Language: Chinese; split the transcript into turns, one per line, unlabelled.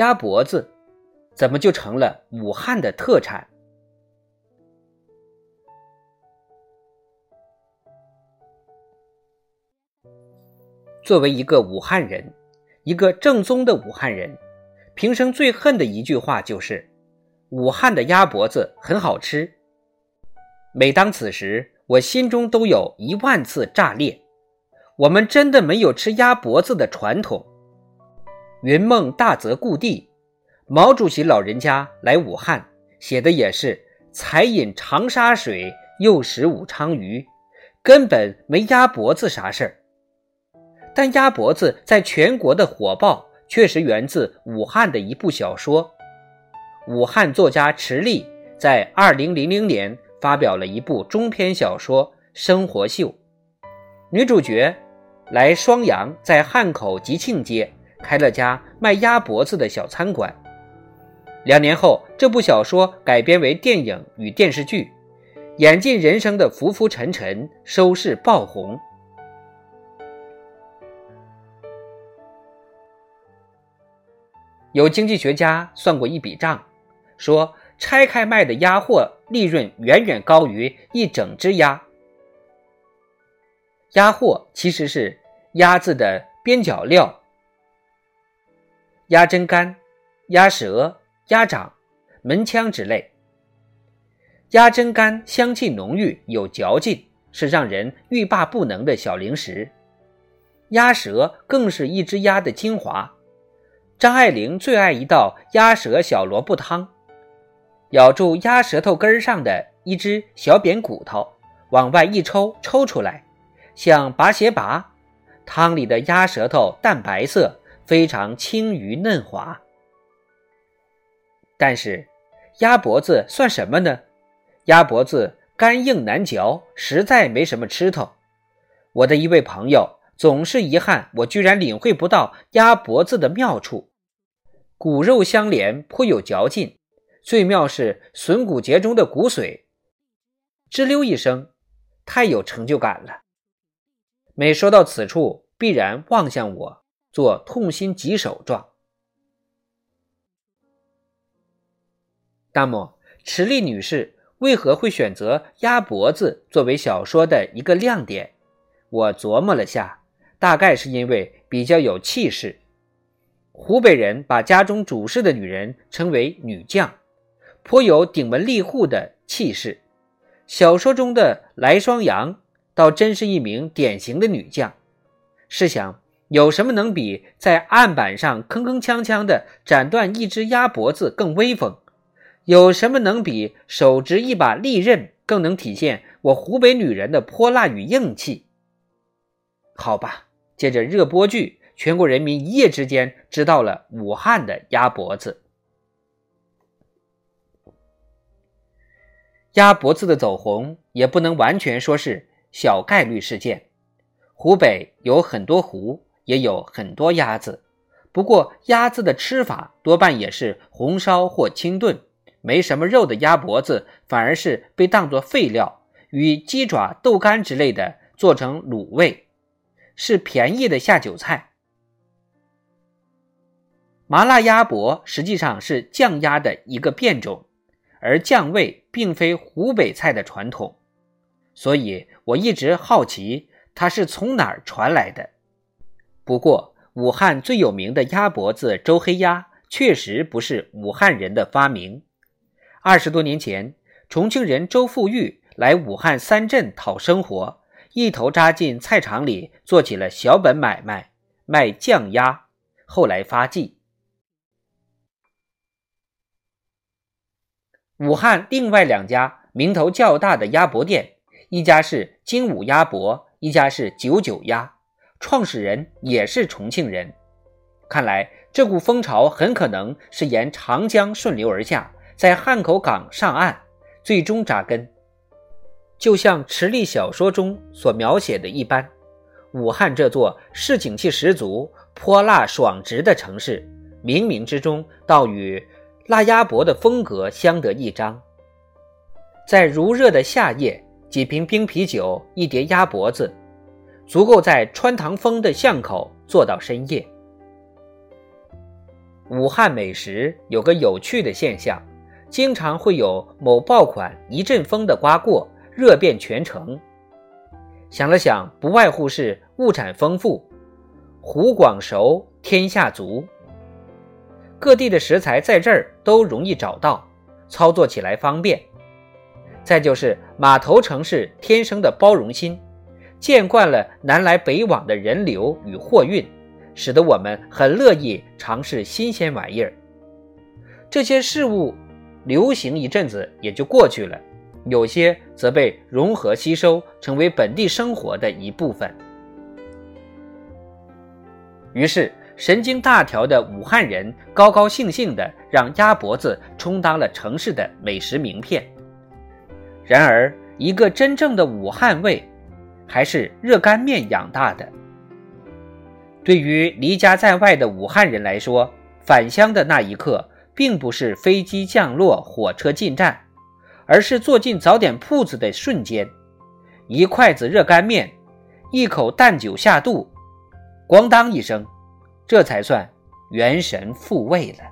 鸭脖子怎么就成了武汉的特产？作为一个武汉人，一个正宗的武汉人，平生最恨的一句话就是：“武汉的鸭脖子很好吃。”每当此时，我心中都有一万次炸裂。我们真的没有吃鸭脖子的传统。云梦大泽故地，毛主席老人家来武汉写的也是“才饮长沙水，又食武昌鱼”，根本没鸭脖子啥事儿。但鸭脖子在全国的火爆，确实源自武汉的一部小说。武汉作家池莉在二零零零年发表了一部中篇小说《生活秀》，女主角来双阳，在汉口吉庆街开了家卖鸭脖子的小餐馆。两年后，这部小说改编为电影与电视剧，演尽人生的浮浮沉沉，收视爆红。有经济学家算过一笔账，说拆开卖的鸭货利润远远高于一整只鸭。鸭货其实是鸭子的边角料，鸭胗肝、鸭舌、鸭掌、门腔之类。鸭胗肝香气浓郁，有嚼劲，是让人欲罢不能的小零食。鸭舌更是一只鸭的精华。张爱玲最爱一道鸭舌小萝卜汤，咬住鸭舌头根上的一只小扁骨头，往外一抽，抽出来像拔鞋拔。汤里的鸭舌头淡白色，非常轻于嫩滑。但是鸭脖子算什么呢？鸭脖子干硬难嚼，实在没什么吃头。我的一位朋友总是遗憾，我居然领会不到鸭脖子的妙处。骨肉相连，颇有嚼劲。最妙是笋骨节中的骨髓，吱溜一声，太有成就感了。每说到此处，必然望向我，做痛心疾首状。那么，池莉女士为何会选择鸭脖子作为小说的一个亮点？我琢磨了下，大概是因为比较有气势。湖北人把家中主事的女人称为女将，颇有顶门立户的气势。小说中的来双阳倒真是一名典型的女将。试想，有什么能比在案板上铿铿锵锵的斩断一只鸭脖子更威风？有什么能比手执一把利刃更能体现我湖北女人的泼辣与硬气？好吧，接着热播剧。全国人民一夜之间知道了武汉的鸭脖子。鸭脖子的走红也不能完全说是小概率事件。湖北有很多湖，也有很多鸭子，不过鸭子的吃法多半也是红烧或清炖，没什么肉的鸭脖子反而是被当作废料，与鸡爪、豆干之类的做成卤味，是便宜的下酒菜。麻辣鸭脖实际上是酱鸭的一个变种，而酱味并非湖北菜的传统，所以我一直好奇它是从哪儿传来的。不过，武汉最有名的鸭脖子周黑鸭确实不是武汉人的发明。二十多年前，重庆人周富裕来武汉三镇讨生活，一头扎进菜场里做起了小本买卖，卖酱鸭，后来发迹。武汉另外两家名头较大的鸭脖店，一家是精武鸭脖，一家是九九鸭，创始人也是重庆人。看来这股风潮很可能是沿长江顺流而下，在汉口港上岸，最终扎根。就像池莉小说中所描写的一般，武汉这座市井气十足、泼辣爽直的城市，冥冥之中倒与辣鸭脖的风格相得益彰。在如热的夏夜，几瓶冰啤酒，一碟鸭脖子，足够在穿堂风的巷口坐到深夜。武汉美食有个有趣的现象，经常会有某爆款一阵风的刮过。热遍全城。想了想，不外乎是物产丰富，湖广熟，天下足。各地的食材在这儿都容易找到，操作起来方便。再就是码头城市天生的包容心，见惯了南来北往的人流与货运，使得我们很乐意尝试新鲜玩意儿。这些事物流行一阵子也就过去了。有些则被融合吸收，成为本地生活的一部分。于是，神经大条的武汉人高高兴兴地让鸭脖子充当了城市的美食名片。然而，一个真正的武汉味，还是热干面养大的。对于离家在外的武汉人来说，返乡的那一刻，并不是飞机降落、火车进站。而是坐进早点铺子的瞬间，一筷子热干面，一口淡酒下肚，咣当一声，这才算元神复位了。